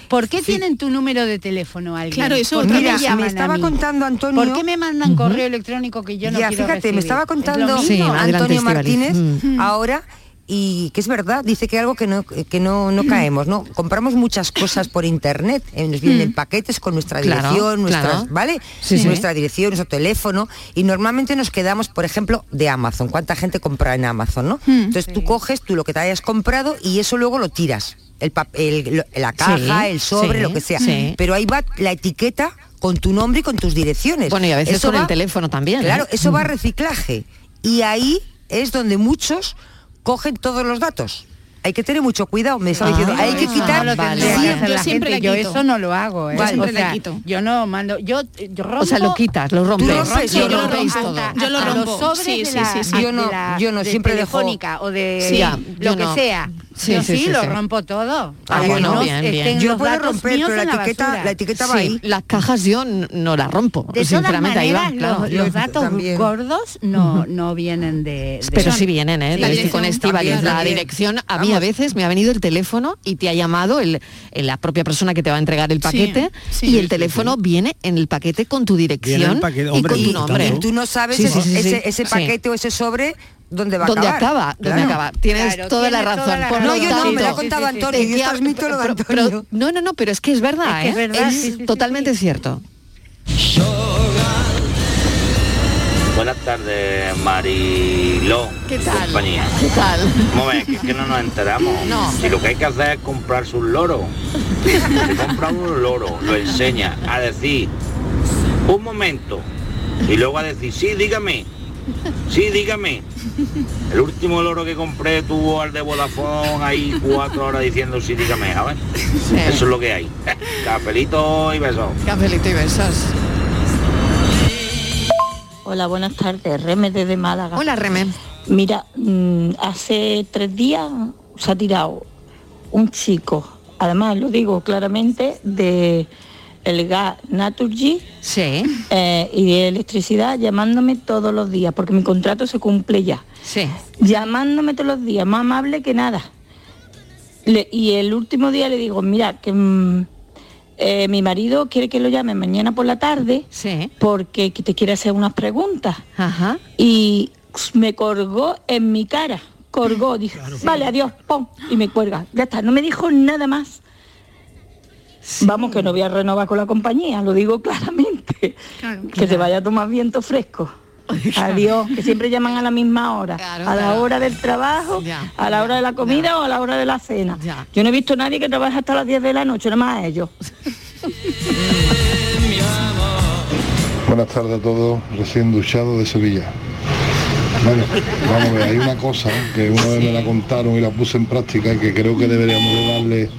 ¿Por qué tienen tu número de teléfono alguien? Claro, eso ¿Por otra qué vez. me Mira, me a estaba mí? contando Antonio- ¿Por qué me mandan correo electrónico que yo no ya, quiero fíjate, me recibir? estaba ¿Es lo contando? Sí, Antonio. Martínez Mm. ahora y que es verdad, dice que algo que no, que no, no caemos, ¿no? Compramos muchas cosas por internet, eh, nos vienen paquetes con nuestra Claro, dirección, nuestras, claro. ¿vale? Sí, sí. Nuestra dirección, nuestro teléfono, y normalmente nos quedamos, por ejemplo, de Amazon. ¿Cuánta gente compra en Amazon, no? Entonces tú coges tú lo que te hayas comprado y eso luego lo tiras. El, pap- el- lo- la caja, el sobre, lo que sea. Pero ahí va la etiqueta con tu nombre y con tus direcciones. Bueno, y a veces Eso con el teléfono también. ¿eh? Claro, eso va a reciclaje. Y ahí es donde muchos cogen todos los datos. Hay que tener mucho cuidado, me estaba Ah, diciendo, hay que eso quitar no que hacer yo la siempre gente. Yo eso no lo hago, ¿eh? Yo siempre O quito. Yo no mando, yo, yo rompo. O sea, lo quitas, lo rompes. Tú rompes, Sí, yo yo lo lo rompo. rompo. Yo lo los rompo. sobres Sí, de sí, la- sí, sí. Yo no- de la- yo no, de siempre dejo- telefónica o de Sí, ya, yo lo que no. sea. Sí, yo sí, sí, sí, lo sí. rompo todo. Ah, bueno, no bien, bien. Yo los puedo romper, pero la etiqueta- la etiqueta va Sí, ahí. las cajas yo no las rompo. De todas Sinceramente, ahí va. maneras, claro. los, los datos también. gordos no, no vienen de, de- Pero sí vienen, ¿eh? La Estoy con también, La dirección, a mí a veces me ha venido el teléfono y te ha llamado el, el- la propia persona que te va a entregar el paquete sí. y el teléfono viene en el paquete con tu dirección paquete, y con tu nombre. y tú no sabes ese, paquete o ese sobre dónde va a ¿Dónde acabar. acaba? ¿Dónde Claro. acaba? Tienes Claro, toda la razón. toda la Por razón. No, yo no, me lo ha contado sí, sí, Antonio, te yo que- transmito lo de pero- pero- Antonio. no, no, no, pero es que es verdad, Es que es ¿eh? verdad, Es sí, sí, sí, totalmente sí. cierto. Buenas tardes, Mariló. ¿Qué tal? Compañía. ¿Qué tal? ¿Cómo ves? Que, es que no nos enteramos. No. Si lo que hay que hacer es comprarse un loro. Se compra un loro, lo enseña a decir un momento y luego a decir, sí, dígame. Sí, dígame. El último loro que compré tuvo al de Vodafone ahí cuatro horas diciendo sí, dígame, ¿sabes? Eso es lo que hay. Cafelito y besos. Cafelito y besos. Hola, buenas tardes. Reme desde Málaga. Hola, Reme. Mira, mm, hace tres días se ha tirado un chico, además lo digo claramente, de el gas Naturgy Sí, eh, y de electricidad llamándome todos los días, porque mi contrato se cumple ya. sí. Llamándome todos los días, más amable que nada. Le- y el último día le digo, mira, que mm, eh, mi marido quiere que lo llame mañana por la tarde Sí. porque que te quiere hacer unas preguntas. Ajá. Y me colgó en mi cara. Colgó, dijo, vale, adiós, pum, y me cuelga. Ya está, no me dijo nada más. Vamos, que no voy a renovar con la compañía, lo digo claramente. que te vaya a tomar viento fresco. Adiós, que siempre llaman a la misma hora. Claro, a la claro. hora del trabajo, Ya, a la hora de la comida o a la hora de la cena. Ya. Yo no he visto a nadie que trabaje hasta las 10 de la noche, nada más ellos. Buenas tardes a todos, recién duchado de Sevilla. Bueno, vamos a ver, hay una cosa que una vez me la contaron y la puse en práctica y que creo que deberíamos de darle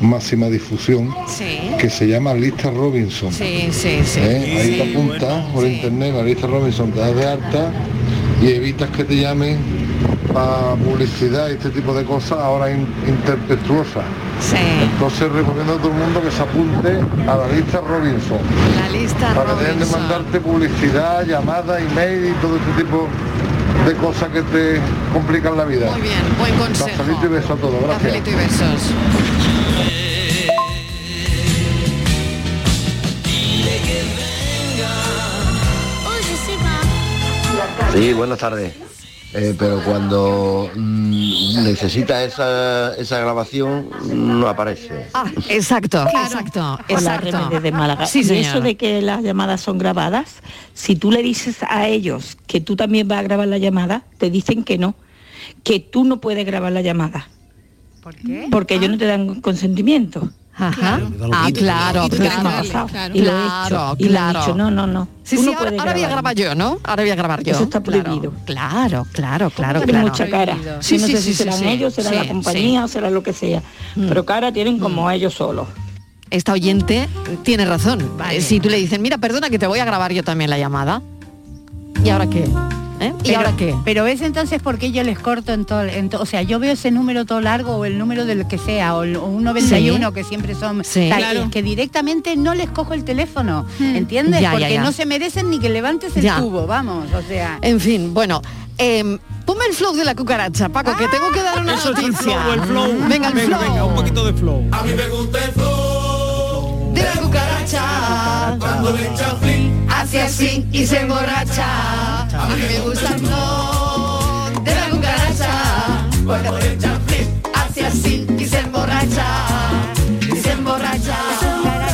máxima difusión, Sí. que se llama lista Robinson. Sí, sí, sí. ¿Eh? Ahí te apuntas por internet, la lista Robinson, te das de alta y evitas que te llamen para publicidad y este tipo de cosas ahora in-. Entonces recomiendo a todo el mundo que se apunte a la lista Robinson. La lista Para que dejen de Robinson. mandarte publicidad, llamadas, email y todo este tipo de cosas que te complican la vida. Muy bien, buen consejo. Cafelito y beso a todos, gracias. Cafelito y besos. Sí, buenas tardes. Eh, pero cuando mm, necesita esa, esa grabación no aparece. Ah, exacto, exacto, Hola, exacto. Remedio de Málaga. Sí, y señor. eso de que las llamadas son grabadas, si tú le dices a ellos que tú también vas a grabar la llamada, te dicen que no, que tú no puedes grabar la llamada. ¿Por qué? Porque ellos no te dan consentimiento. Ajá. Ah, claro, Y que claro. pasar. Y lo he hecho. Claro, Y han claro. dicho, no, no, no. Sí, sí, no ahora, ahora voy a grabar. yo, ¿no? Ahora voy a grabar yo. Eso está Claro, prohibido. Claro, claro, claro, claro. mucha cara. Sí, no sé sí, si sí, serán sí. ellos, será Sí, la compañía sí. o será lo que sea. Pero cara tienen como ellos solos. Esta oyente tiene razón. Eh, Si tú le dices, mira, perdona que te voy a grabar yo también la llamada. ¿Y ahora qué? ¿Eh? ¿Y Pero- ahora qué? Pero es entonces porque yo les corto en todo, en to- o sea, yo veo ese número todo largo o el número del que sea o, el- o un 91 Sí. que siempre son Sí. tal, Claro. que directamente no les cojo el teléfono, ¿entiendes? Ya, porque ya. no se merecen ni que levantes el Ya. tubo, vamos, o sea. En fin, bueno. ponme el flow de la cucaracha, Paco, que tengo que dar una Eso es el noticia. flow, el flow. Venga, el venga, flow. venga, un poquito de flow. A mí me gusta el flow de la cucaracha. Cuando le hace así y se emborracha. A mí me gusta el flow de la cucaracha. Cuando le echa flip, hace así y se emborracha. Y se emborracha.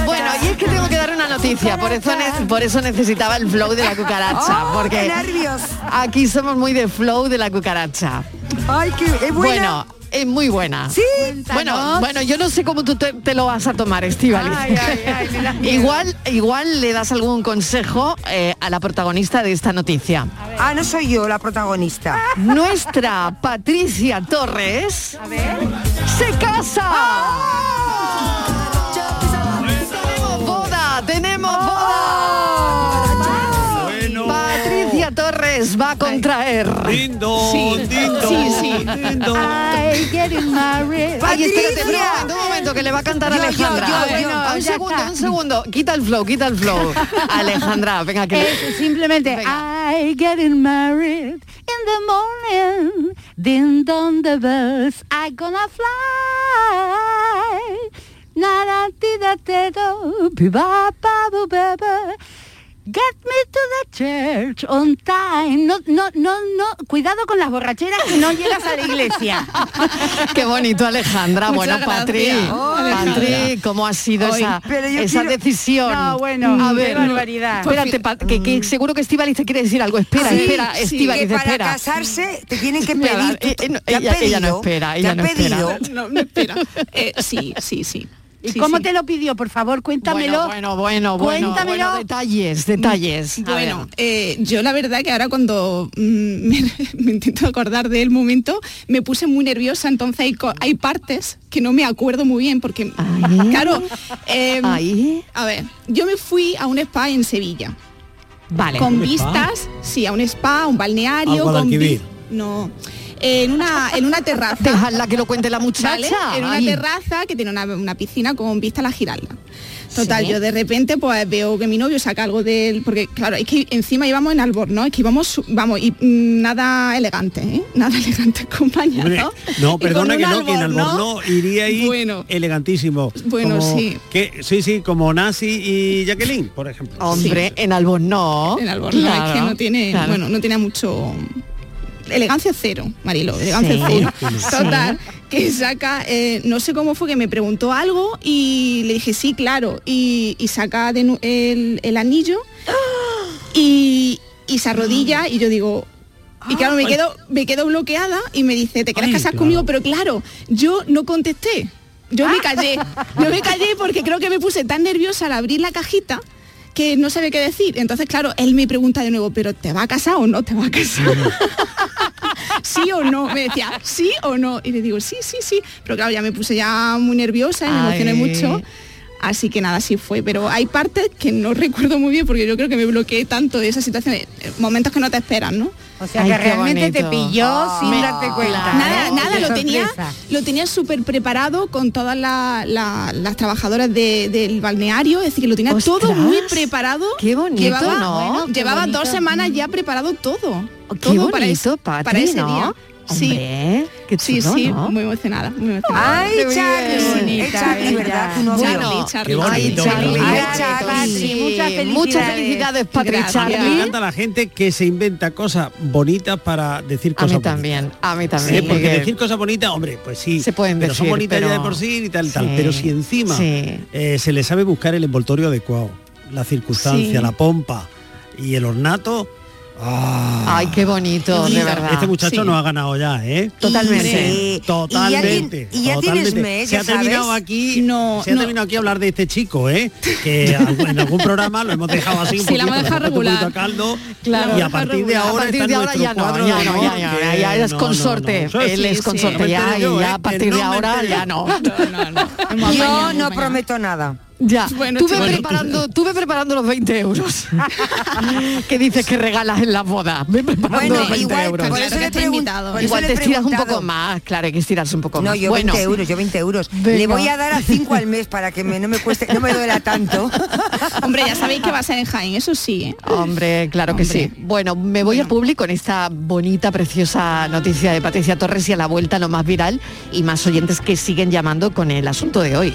Bueno, y es que tengo que dar una noticia, por eso, ne- por eso necesitaba el flow de la cucaracha, ¡Oh, porque qué nervios! aquí somos muy de flow de la cucaracha. Ay, es buena. Bueno, es muy buena. Sí. Bueno, bueno, yo no sé cómo tú te, te lo vas a tomar, Estivali. Igual, igual le das algún consejo eh, a la protagonista de esta noticia. Ah, no soy yo la protagonista. Nuestra Patricia Torres se casa. Tenemos Va a contraer. Lindo, lindo. Sí, sí. lindo. I getting married. Ay, espérate, pero un momento, un momento, que le va a cantar Yo, Alejandra. yo, A ver, yo. un segundo, está. un segundo. Quita el flow, quita el flow. Alejandra, venga, que le- Es simplemente I getting married in the morning. Ding dong the bells I gonna fly. Na na ti da te do pi Get me to the church on time. No, no, no, no. Cuidado con las borracheras que no llegas a la iglesia. Qué bonito, Alejandra. Muchas bueno, Patri. Oh, Patri. ¿cómo ha sido Hoy, esa, pero yo esa quiero- decisión? No, bueno, a qué ver, barbaridad. Espérate, Pat- que, que seguro que Estivaliz te quiere decir algo. Espera, Sí, espera, sí, para espera. casarse te tienen que pedir. eh, eh, no, ¿Te han ella- no pedido? espera, ¿Te ella han no espera. pedido? No, no espera. Eh, sí, sí, sí. ¿Y Sí, cómo sí. te lo pidió? Por favor, cuéntamelo. Bueno, bueno, bueno, Cuéntamelo. bueno, detalles, detalles. A Bueno, ver. eh, yo la verdad que ahora cuando mm, me, me intento acordar del momento, me puse muy nerviosa, entonces hay, hay partes que no me acuerdo muy bien porque, claro, eh, Ahí. a ver, yo me fui a un spa en Sevilla. Vale. Con ¿Un spa? vistas, sí, a un spa, un balneario. ¿A con No, en una, en una terraza. Dejadla que lo cuente la muchacha. ¿vale? En una Ay. terraza que tiene una, una piscina con vista a la Giralda. Total, Sí. yo de repente pues veo que mi novio saca algo del... Porque claro, es que encima íbamos en Albornoz, es que íbamos, vamos, y mm, nada elegante, ¿eh? Nada elegante acompañado. Hombre, no, perdona que no, que en Albornoz, iría ahí Bueno. elegantísimo. Bueno, Como sí. Que, sí, sí, como Nasi y Jacqueline, por ejemplo. Hombre, en Albornoz. En Albornoz, es que no tiene, claro. bueno, no tiene mucho elegancia cero, Marilo, elegancia Sí. cero. Total, que saca, eh, no sé cómo fue que me preguntó algo y le dije sí, claro, y, y saca de el, el anillo y, y se arrodilla y yo digo. Y claro, me quedo, me quedo bloqueada y me dice, ¿te quieres casar claro. conmigo? Pero claro, yo no contesté. Yo me callé. Yo me callé porque creo que me puse tan nerviosa al abrir la cajita que no sabía qué decir. Entonces, claro, él me pregunta de nuevo, ¿pero te va a casar o no te va a casar? sí o no. Me decía, sí o no. Y le digo, sí, sí, sí. Pero claro, ya me puse ya muy nerviosa y me emocioné mucho. Así que nada, sí fue. Pero hay partes que no recuerdo muy bien porque yo creo que me bloqueé tanto de esa situación, eh, momentos que no te esperan, ¿no? O sea, que realmente te pilló sin darte cuenta. Nada, nada, lo tenía, lo tenía súper preparado con todas la- la- las trabajadoras de- del balneario, es decir, que lo tenía todo muy preparado. qué bonito, llevaba, ¿no? bueno, Qué llevaba bonito. dos semanas ya preparado todo. Qué todo para, bonito, ese- Patri, para ese ¿no? día. Sí, Hombre, qué sí, chulo, sí, ¿no? muy emocionada, muy emocionada. Ay, Charlie, es Charlie, ¿verdad? Tu novio. Charlie, Charlie. Qué bonito, Ay, Charlie. Ay, muchas felicidades. Muchas felicidades, Patri. Me encanta la gente que se inventa cosas bonitas para decir A cosas mí bonitas. también, a mí Sí, también. porque Miguel. decir cosas bonitas, hombre, pues sí, Se pueden pero son bonitas ya de por sí y tal, tal. Sí, Pero si encima sí. eh, se le sabe buscar el envoltorio adecuado, la circunstancia, Sí. la pompa y el ornato, ah, Ay, qué bonito, de verdad. este muchacho Sí. nos ha ganado ya, ¿eh? Totalmente. Sí. Totalmente. Y ya, totalmente. tienes mes, se ha terminado sabes. aquí, No, se ha no. terminado aquí a hablar de este chico, ¿eh? Que en algún programa lo hemos dejado así un Sí, la poquito, hemos dejado le hemos un regular. caldo Claro. y a partir de ahora a partir está de ahora ya no, cuadro ya no, ya, ya, ya, ya no, no, no. consorte, él sí, es consorte ya y yo, ya ¿eh? a partir no de ahora ya no. Yo no prometo nada. Ya, Bueno, tuve, preparando, tuve preparando los 20 euros que dices que regalas en la boda. Ve preparando Bueno, los 20 igual, euros. por eso invitado. por Igual te estiras un poco más, claro, hay que estirarse un poco No, más. yo bueno, 20 euros, yo 20 euros. Venga. Le voy a dar a 5 al mes para que me- no me cueste, no me duela tanto. Hombre, ya sabéis que va a ser en Jaén, eso sí, ¿eh? Hombre, claro que sí. Bueno, me voy al público con esta bonita, preciosa noticia de Patricia Torres y a la vuelta lo más viral y más oyentes que siguen llamando con el asunto de hoy.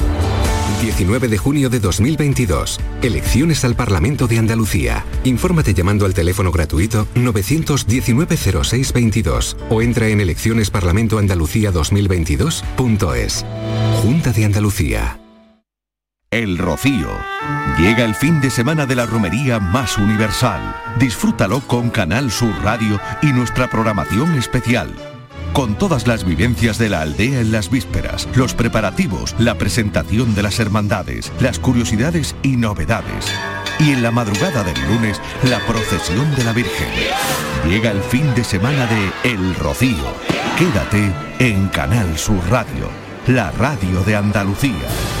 19 de junio de 2022. Elecciones al Parlamento de Andalucía. Infórmate llamando al teléfono gratuito 919-0622 o entra en eleccionesparlamentoandalucía2022.es. Junta de Andalucía. El Rocío. Llega el fin de semana de la romería más universal. Disfrútalo con Canal Sur Radio y nuestra programación especial. Con todas las vivencias de la aldea en las vísperas, los preparativos, la presentación de las hermandades, las curiosidades y novedades. Y en la madrugada del lunes, la procesión de la Virgen. Llega el fin de semana de El Rocío. Quédate en Canal Sur Radio, la radio de Andalucía.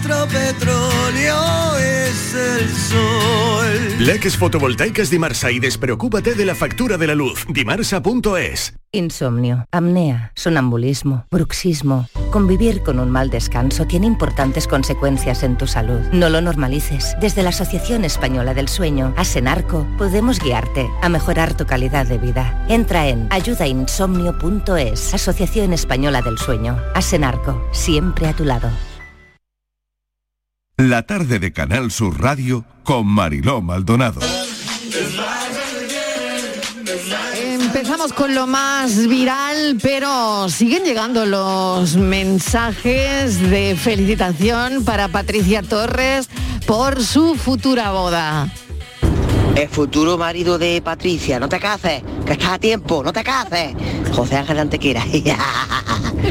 nuestro petróleo es el sol. Leques fotovoltaicas Dimarsa y despreocúpate de la factura de la luz. Dimarsa.es. Insomnio, apnea, sonambulismo, bruxismo. Convivir con un mal descanso tiene importantes consecuencias en tu salud. No lo normalices. Desde la Asociación Española del Sueño, Asenarco, podemos guiarte a mejorar tu calidad de vida. Entra en ayudainsomnio.es, Asociación Española del Sueño. Asenarco, siempre a tu lado. La tarde de Canal Sur Radio con Mariló Maldonado. Empezamos con lo más viral, pero siguen llegando los mensajes de felicitación para Patricia Torres por su futura boda. El futuro marido de Patricia, no te cases, que estás a tiempo, no te cases. José Ángel Antequera.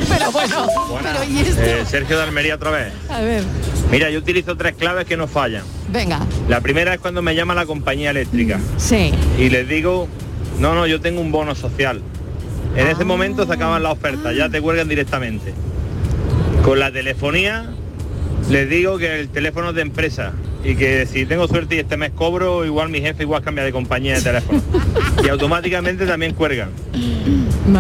pero bueno, pero ¿y esto? Eh, Sergio de Almería otra vez. A ver, Mira, yo utilizo tres claves que no fallan. venga. La primera es cuando me llama la compañía eléctrica Sí. y les digo, no, no, yo tengo un bono social. En ese momento se acaban la oferta, ya te cuelgan directamente. Con la telefonía les digo que el teléfono es de empresa y que si tengo suerte y este mes cobro, igual mi jefe igual cambia de compañía de teléfono. y automáticamente también cuelgan.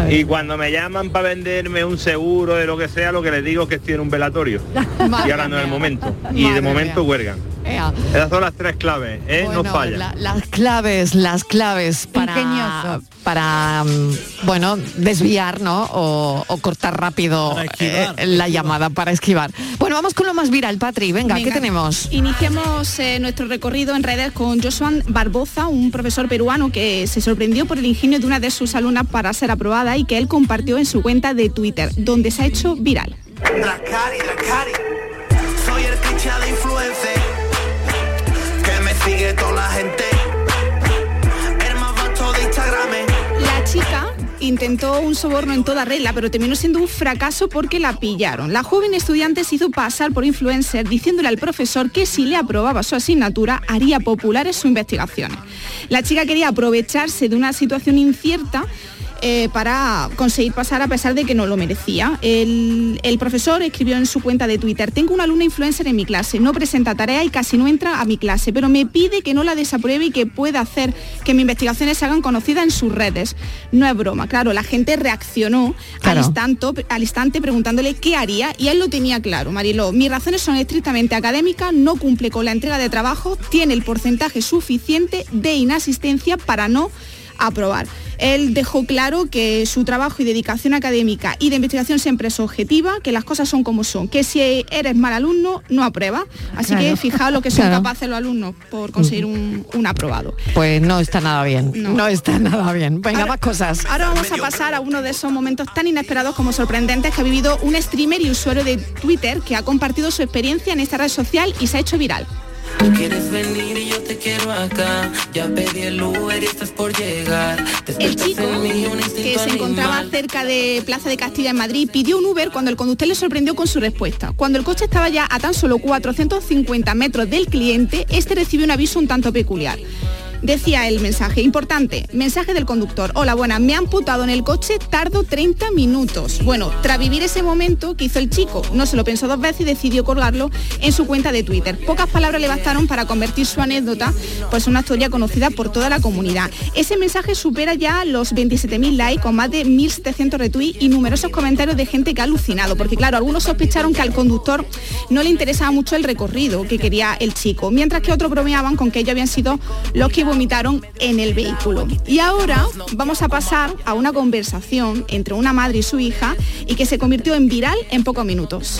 Y cuando me llaman para venderme un seguro de lo que sea, lo que les digo es que estoy en un velatorio. y ahora no es el momento. Y de momento cuelgan. Ea. Esas son las tres claves, ¿eh? no falla. la- las claves, las claves para, Ingenioso. para mm, bueno, desviar, ¿no? O, o cortar rápido esquivar, eh, la llamada para esquivar. Bueno, vamos con lo más viral, Patri. Venga, ¿qué Venga. tenemos? Iniciamos eh, nuestro recorrido en redes con Josuan Barboza, un profesor peruano que se sorprendió por el ingenio de una de sus alumnas para ser aprobada y que él compartió en su cuenta de Twitter, donde se ha hecho viral. Dracari, Dracari. Soy el intentó un soborno en toda regla, pero terminó siendo un fracaso porque la pillaron. La joven estudiante se hizo pasar por influencer diciéndole al profesor que si le aprobaba su asignatura haría populares sus investigaciones. La chica quería aprovecharse de una situación incierta eh, para conseguir pasar a pesar de que no lo merecía. El, el profesor escribió en su cuenta de Twitter, tengo una alumna influencer en mi clase, no presenta tarea y casi no entra a mi clase, pero me pide que no la desapruebe y que pueda hacer que mis investigaciones se hagan conocidas en sus redes. No es broma, claro, la gente reaccionó Claro. al, instante, al instante preguntándole qué haría y él lo tenía claro, Mariló. Mis razones son estrictamente académicas, no cumple con la entrega de trabajo, tiene el porcentaje suficiente de inasistencia para no aprobar. Él dejó claro que su trabajo y dedicación académica y de investigación siempre es objetiva, que las cosas son como son, que si eres mal alumno no aprueba. Así Claro. que fijaos lo que son Claro. capaces los alumnos por conseguir un, un aprobado. Pues no está nada bien. No, No. está nada bien. Venga, más cosas. Ahora vamos a pasar a uno de esos momentos tan inesperados como sorprendentes que ha vivido un streamer y usuario de Twitter que ha compartido su experiencia en esta red social y se ha hecho viral. Tú quieres venir y yo te quiero acá. Ya pedí el Uber y estás por llegar. El chico, que se encontraba cerca de Plaza de Castilla en Madrid, pidió un Uber cuando el conductor le sorprendió con su respuesta. Cuando el coche estaba ya a tan solo 450 metros del cliente, este recibió un aviso un tanto peculiar. Decía el mensaje, importante, mensaje del conductor. Hola, buenas, me han putado en el coche, tardo 30 minutos. Bueno, tras vivir ese momento, ¿qué hizo el chico? No se lo pensó dos veces y decidió colgarlo en su cuenta de Twitter. Pocas palabras le bastaron para convertir su anécdota pues en una historia conocida por toda la comunidad. Ese mensaje supera ya los 27.000 likes con más de 1.700 retweets y numerosos comentarios de gente que ha alucinado, porque claro, algunos sospecharon que al conductor no le interesaba mucho el recorrido que quería el chico, mientras que otros bromeaban con que ellos habían sido los que vomitaron en el vehículo. Y ahora vamos a pasar a una conversación entre una madre y su hija y que se convirtió en viral en pocos minutos.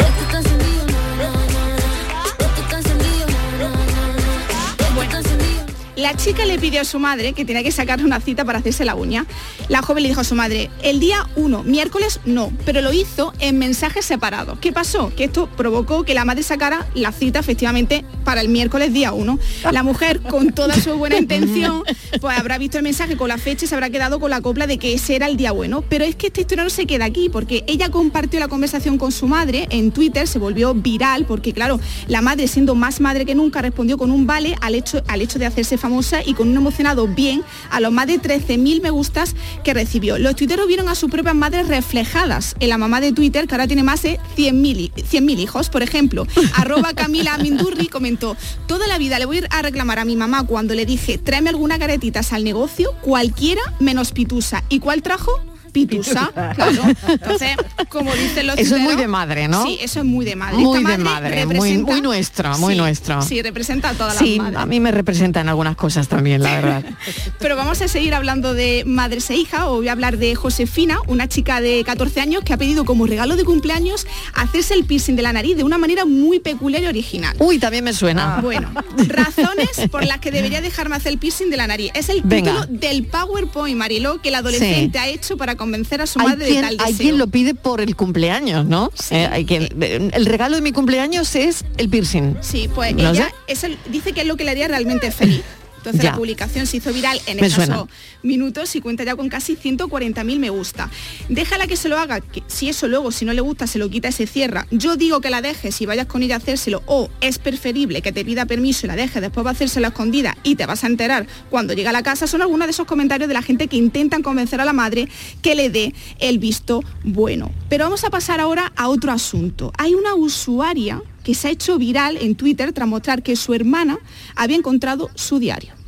La chica le pidió a su madre que tenía que sacarle una cita para hacerse la uña. La joven le dijo a su madre, el día 1, miércoles no, pero lo hizo en mensajes separados. ¿Qué pasó? Que esto provocó que la madre sacara la cita efectivamente para el miércoles día 1. La mujer, con toda su buena intención, pues habrá visto el mensaje con la fecha y se habrá quedado con la copla de que ese era el día bueno. Pero es que esta historia no se queda aquí, porque ella compartió la conversación con su madre en Twitter, se volvió viral, porque claro, la madre, siendo más madre que nunca, respondió con un vale al hecho, al hecho de hacerse famosa y con un emocionado bien a los más de 13.000 me gustas que recibió. Los tuiteros vieron a sus propias madres reflejadas en la mamá de Twitter, que ahora tiene más de 100.000 i- 100.000 hijos. Por ejemplo, arroba Camila Mindurri comentó, toda la vida le voy a reclamar a mi mamá cuando le dije, tráeme algunas garetitas al negocio, cualquiera menos pitusa. ¿Y cuál trajo? Pitusa, claro. Entonces, como dicen los Eso es muy de madre, ¿no? Sí, eso es muy de madre. Muy Esta de madre, muy, muy nuestro, muy Sí, nuestro. Sí, representa a todas Sí, las madres. a mí me representan algunas cosas también, la verdad. Pero vamos a seguir hablando de madres e hijas. Voy a hablar de Josefina, una chica de 14 años que ha pedido como regalo de cumpleaños hacerse el piercing de la nariz de una manera muy peculiar y original. Uy, también me suena. Bueno, razones por las que debería dejarme hacer el piercing de la nariz. Es el Venga. título del PowerPoint, Mariló, que el adolescente ha hecho para convencer a su madre de quien, hay quien lo pide por el cumpleaños, ¿no? Eh, hay quien, el regalo de mi cumpleaños es el piercing. Sí, pues No ella sé. es el- dice que es lo que le haría realmente feliz. Entonces Ya. la publicación se hizo viral en escasos minutos y cuenta ya con casi 140.000 me gusta. Déjala que se lo haga, que si eso luego, si no le gusta, se lo quita y se cierra. Yo digo que la dejes y vayas con ella a hacérselo o es preferible que te pida permiso y la dejes, después va a hacérselo a escondida y te vas a enterar cuando llega a la casa. Son algunos de esos comentarios de la gente que intentan convencer a la madre que le dé el visto bueno. Pero vamos a pasar ahora a otro asunto. Hay una usuaria que se ha hecho viral en Twitter tras mostrar que su hermana había encontrado su diario.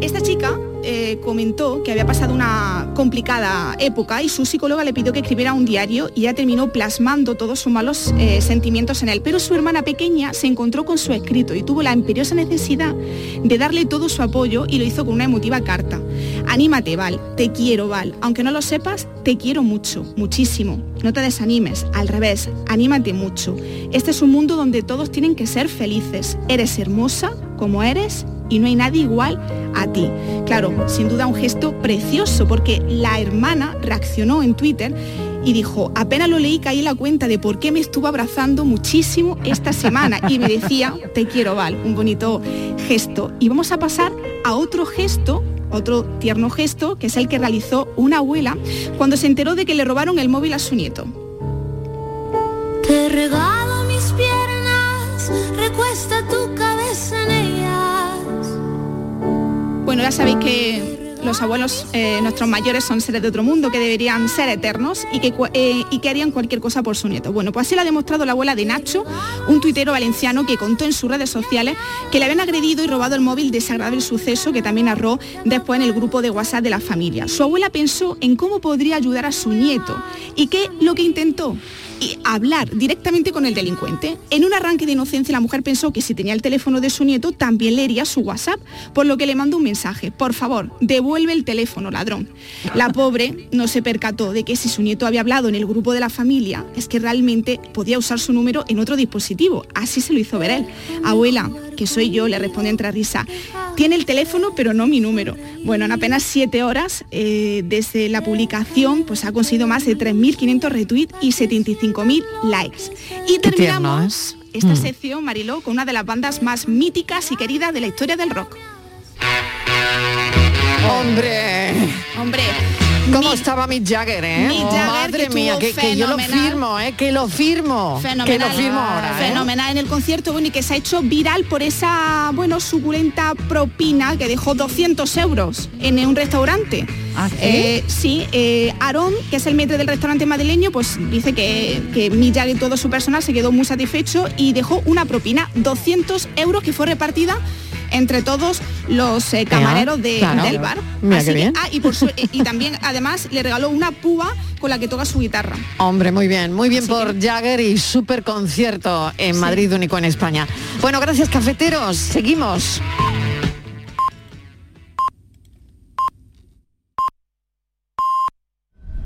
Esta chica eh, comentó que había pasado una complicada época y su psicóloga le pidió que escribiera un diario y ella terminó plasmando todos sus malos eh, sentimientos en él. Pero su hermana pequeña se encontró con su escrito y tuvo la imperiosa necesidad de darle todo su apoyo y lo hizo con una emotiva carta. Anímate, Val, te quiero, Val. Aunque no lo sepas, te quiero mucho, muchísimo. No te desanimes, al revés, anímate mucho. Este es un mundo donde todos tienen que ser felices. Eres hermosa como eres y no hay nadie igual a ti. Claro, sin duda un gesto precioso porque la hermana reaccionó en Twitter y dijo, apenas lo leí caí la cuenta de por qué me estuvo abrazando muchísimo esta semana y me decía, te quiero Val, un bonito gesto. Y vamos a pasar a otro gesto otro tierno gesto, que es el que realizó una abuela cuando se enteró de que le robaron el móvil a su nieto. Te regalo mis piernas, recuesta tu cabeza en. Bueno, ya sabéis que los abuelos, eh, nuestros mayores, son seres de otro mundo que deberían ser eternos y que, cua- eh, y que harían cualquier cosa por su nieto. Bueno, pues así lo ha demostrado la abuela de Nacho, un tuitero valenciano que contó en sus redes sociales que le habían agredido y robado el móvil desagradable suceso que también narró después en el grupo de WhatsApp de la familia. Su abuela pensó en cómo podría ayudar a su nieto y qué lo que intentó y hablar directamente con el delincuente. En un arranque de inocencia la mujer pensó que si tenía el teléfono de su nieto también leería su WhatsApp, por lo que le mandó un mensaje, por favor, devuelve el teléfono, ladrón. La pobre no se percató de que si su nieto había hablado en el grupo de la familia, es que realmente podía usar su número en otro dispositivo. Así se lo hizo ver él. Abuela, que soy yo, le responde entre risa. Tiene el teléfono, pero no mi número. Bueno, en apenas siete horas eh, desde la publicación, pues ha conseguido más de 3.500 retweets y 75.000 likes. Y Qué terminamos esta Mm. sección, Mariló, con una de las bandas más míticas y queridas de la historia del rock. Hombre, Hombre, ¿cómo estaba Mick Jagger, eh? Mick Oh, Jagger, madre que mía, que, que yo lo firmo, eh, que lo firmo. Que Fenomenal, lo firmo ahora. ¿eh? fenomenal en el concierto, bueno, y que se ha hecho viral por esa, bueno, suculenta propina que dejó 200 euros en un restaurante. ¿Ah, sí? Eh, sí, eh, Aarón, que es el maître del restaurante madrileño, pues dice que, que Mick Jagger y todo su personal se quedó muy satisfecho y dejó una propina, 200 euros, que fue repartida entre todos los eh, camareros de- claro. del bar. Así que- ah, y, por su- y también, además, le regaló una púa con la que toca su guitarra. Hombre, muy bien, muy bien por Jagger y súper concierto en Madrid único en España. Bueno, gracias cafeteros, seguimos.